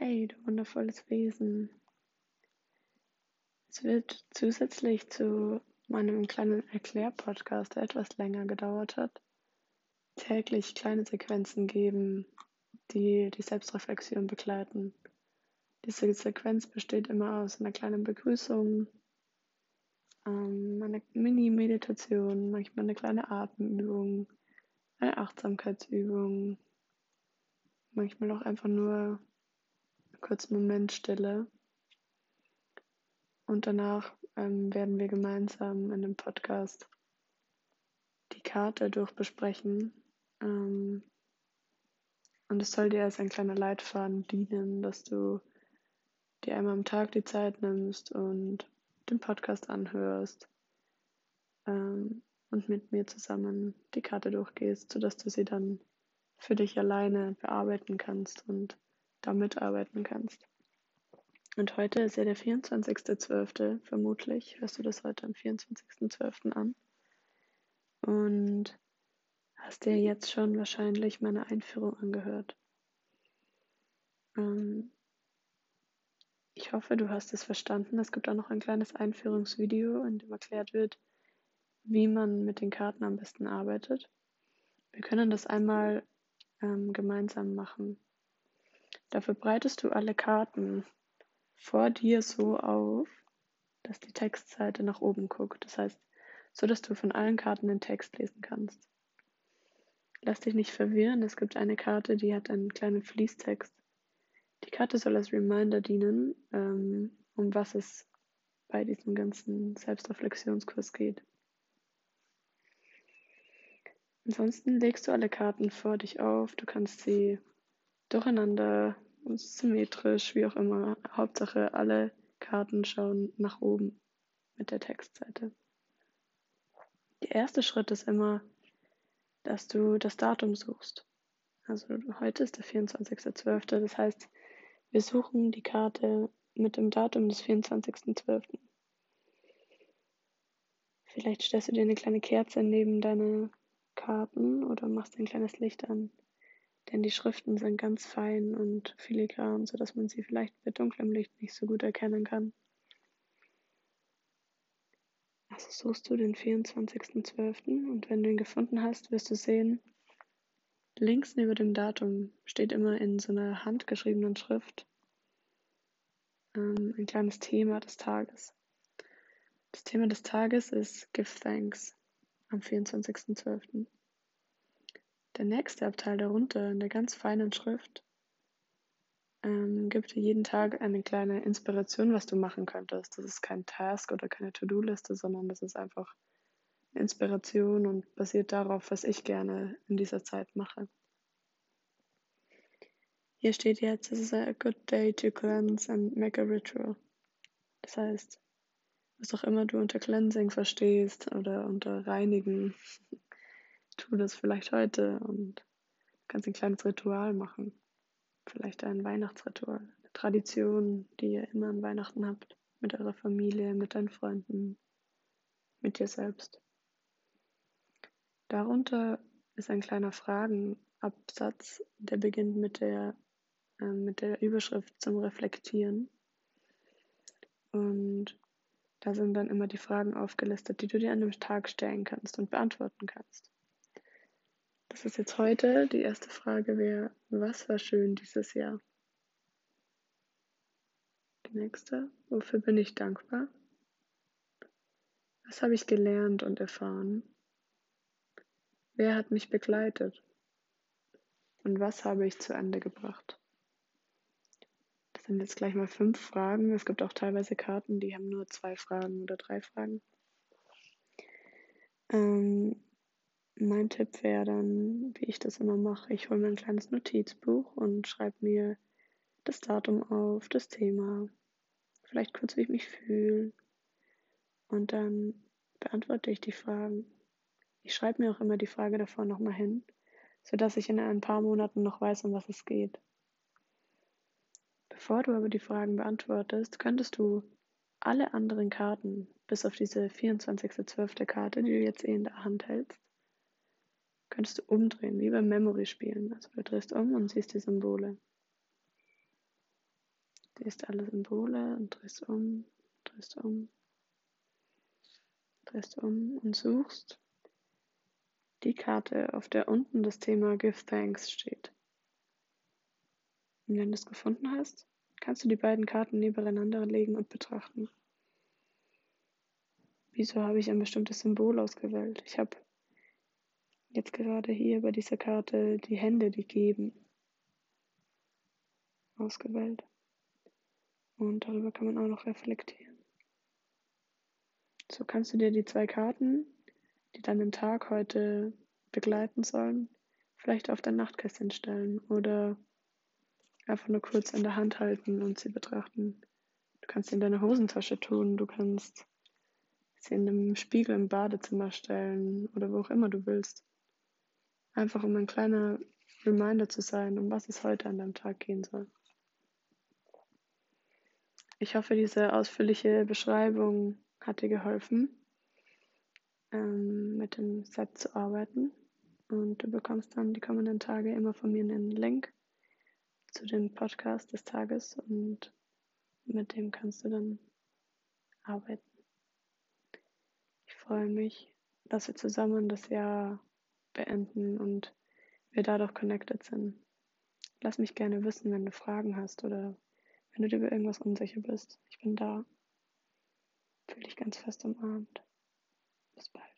Hey, du wundervolles Wesen. Es wird zusätzlich zu meinem kleinen Erklärpodcast, der etwas länger gedauert hat, täglich kleine Sequenzen geben, die die Selbstreflexion begleiten. Diese Sequenz besteht immer aus einer kleinen Begrüßung, ähm, einer Mini-Meditation, manchmal eine kleine Atemübung, eine Achtsamkeitsübung, manchmal auch einfach nur kurzen Moment Stille. Und danach ähm, werden wir gemeinsam in einem Podcast die Karte durchbesprechen. Ähm, und es soll dir als ein kleiner Leitfaden dienen, dass du dir einmal am Tag die Zeit nimmst und den Podcast anhörst ähm, und mit mir zusammen die Karte durchgehst, sodass du sie dann für dich alleine bearbeiten kannst und da mitarbeiten kannst. Und heute ist ja der 24.12. vermutlich. Hörst du das heute am 24.12. an? Und hast dir jetzt schon wahrscheinlich meine Einführung angehört. Ähm, ich hoffe, du hast es verstanden. Es gibt auch noch ein kleines Einführungsvideo, in dem erklärt wird, wie man mit den Karten am besten arbeitet. Wir können das einmal ähm, gemeinsam machen. Dafür breitest du alle Karten vor dir so auf, dass die Textseite nach oben guckt. Das heißt, so dass du von allen Karten den Text lesen kannst. Lass dich nicht verwirren, es gibt eine Karte, die hat einen kleinen Fließtext. Die Karte soll als Reminder dienen, ähm, um was es bei diesem ganzen Selbstreflexionskurs geht. Ansonsten legst du alle Karten vor dich auf. Du kannst sie durcheinander, symmetrisch, wie auch immer. Hauptsache, alle Karten schauen nach oben mit der Textseite. Der erste Schritt ist immer, dass du das Datum suchst. Also heute ist der 24.12. Das heißt, wir suchen die Karte mit dem Datum des 24.12. Vielleicht stellst du dir eine kleine Kerze neben deine Karten oder machst ein kleines Licht an. Denn die Schriften sind ganz fein und filigran, sodass man sie vielleicht bei dunklem Licht nicht so gut erkennen kann. Also suchst du den 24.12. und wenn du ihn gefunden hast, wirst du sehen, links neben dem Datum steht immer in so einer handgeschriebenen Schrift ähm, ein kleines Thema des Tages. Das Thema des Tages ist Give Thanks am 24.12. Der nächste Abteil darunter in der ganz feinen Schrift ähm, gibt dir jeden Tag eine kleine Inspiration, was du machen könntest. Das ist kein Task oder keine To-Do-Liste, sondern das ist einfach Inspiration und basiert darauf, was ich gerne in dieser Zeit mache. Hier steht jetzt, es ist a good day to cleanse and make a ritual. Das heißt, was auch immer du unter Cleansing verstehst oder unter Reinigen, tu das vielleicht heute und kannst ein kleines Ritual machen. Vielleicht ein Weihnachtsritual, eine Tradition, die ihr immer an Weihnachten habt, mit eurer Familie, mit deinen Freunden, mit dir selbst. Darunter ist ein kleiner Fragenabsatz, der beginnt mit der, äh, mit der Überschrift zum Reflektieren. Und da sind dann immer die Fragen aufgelistet, die du dir an dem Tag stellen kannst und beantworten kannst. Das ist jetzt heute. Die erste Frage wäre, was war schön dieses Jahr? Die nächste, wofür bin ich dankbar? Was habe ich gelernt und erfahren? Wer hat mich begleitet? Und was habe ich zu Ende gebracht? sind jetzt gleich mal fünf Fragen. Es gibt auch teilweise Karten, die haben nur zwei Fragen oder drei Fragen. Ähm, mein Tipp wäre dann, wie ich das immer mache, ich hole mir ein kleines Notizbuch und schreibe mir das Datum auf, das Thema, vielleicht kurz, wie ich mich fühle. Und dann beantworte ich die Fragen. Ich schreibe mir auch immer die Frage davor nochmal hin, sodass ich in ein paar Monaten noch weiß, um was es geht. Bevor du aber die Fragen beantwortest, könntest du alle anderen Karten, bis auf diese 24.12. Karte, die du jetzt eh in der Hand hältst, könntest du umdrehen, wie beim Memory-Spielen. Also du drehst um und siehst die Symbole. Siehst alle Symbole und drehst um, drehst um, drehst um und suchst die Karte, auf der unten das Thema Give Thanks steht. Und wenn du es gefunden hast, kannst du die beiden Karten nebeneinander legen und betrachten. Wieso habe ich ein bestimmtes Symbol ausgewählt? Ich habe jetzt gerade hier bei dieser Karte die Hände, die geben, ausgewählt. Und darüber kann man auch noch reflektieren. So kannst du dir die zwei Karten, die deinen Tag heute begleiten sollen, vielleicht auf dein Nachtkästchen stellen oder einfach nur kurz in der Hand halten und sie betrachten. Du kannst sie in deine Hosentasche tun, du kannst sie in einem Spiegel im Badezimmer stellen oder wo auch immer du willst. Einfach um ein kleiner Reminder zu sein, um was es heute an deinem Tag gehen soll. Ich hoffe, diese ausführliche Beschreibung hat dir geholfen, ähm, mit dem Set zu arbeiten. Und du bekommst dann die kommenden Tage immer von mir einen Link zu dem Podcast des Tages und mit dem kannst du dann arbeiten. Ich freue mich, dass wir zusammen das Jahr beenden und wir dadurch connected sind. Lass mich gerne wissen, wenn du Fragen hast oder wenn du dir über irgendwas unsicher bist. Ich bin da. Fühl dich ganz fest umarmt. Bis bald.